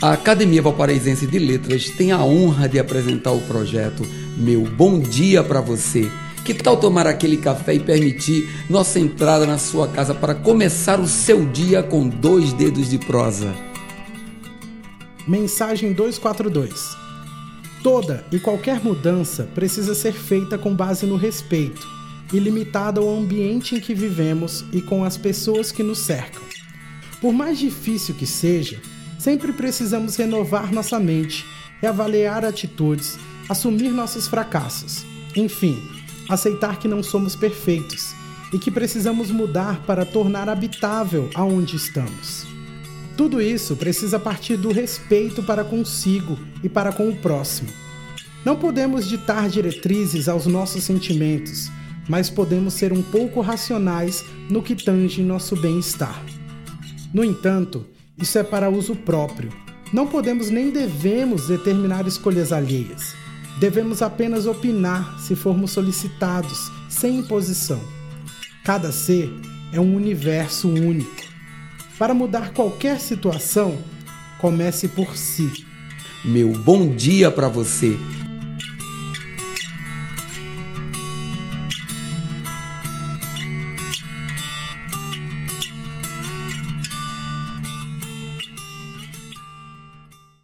A Academia Valparaísense de Letras tem a honra de apresentar o projeto Meu Bom Dia para Você. Que tal tomar aquele café e permitir nossa entrada na sua casa para começar o seu dia com dois dedos de prosa? Mensagem 242. Toda e qualquer mudança precisa ser feita com base no respeito e limitada ao ambiente em que vivemos e com as pessoas que nos cercam. Por mais difícil que seja, Sempre precisamos renovar nossa mente, reavaliar atitudes, assumir nossos fracassos. Enfim, aceitar que não somos perfeitos e que precisamos mudar para tornar habitável aonde estamos. Tudo isso precisa partir do respeito para consigo e para com o próximo. Não podemos ditar diretrizes aos nossos sentimentos, mas podemos ser um pouco racionais no que tange nosso bem-estar. No entanto, isso é para uso próprio. Não podemos nem devemos determinar escolhas alheias. Devemos apenas opinar se formos solicitados, sem imposição. Cada ser é um universo único. Para mudar qualquer situação, comece por si. Meu bom dia para você